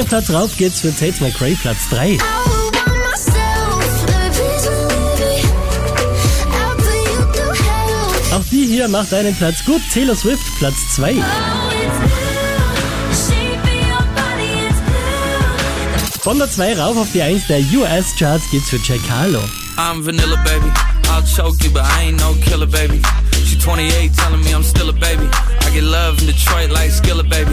Einen Platz rauf geht's für Tate McRae, Platz 3. Auch die hier macht einen Platz gut. Taylor Swift, Platz 2. Von der 2 rauf auf die 1 der US-Charts geht's für Jack Harlow. I'm vanilla, baby. I'll choke you, but I ain't no killer, baby. She 28, telling me I'm still a baby. I get love in Detroit like Skiller baby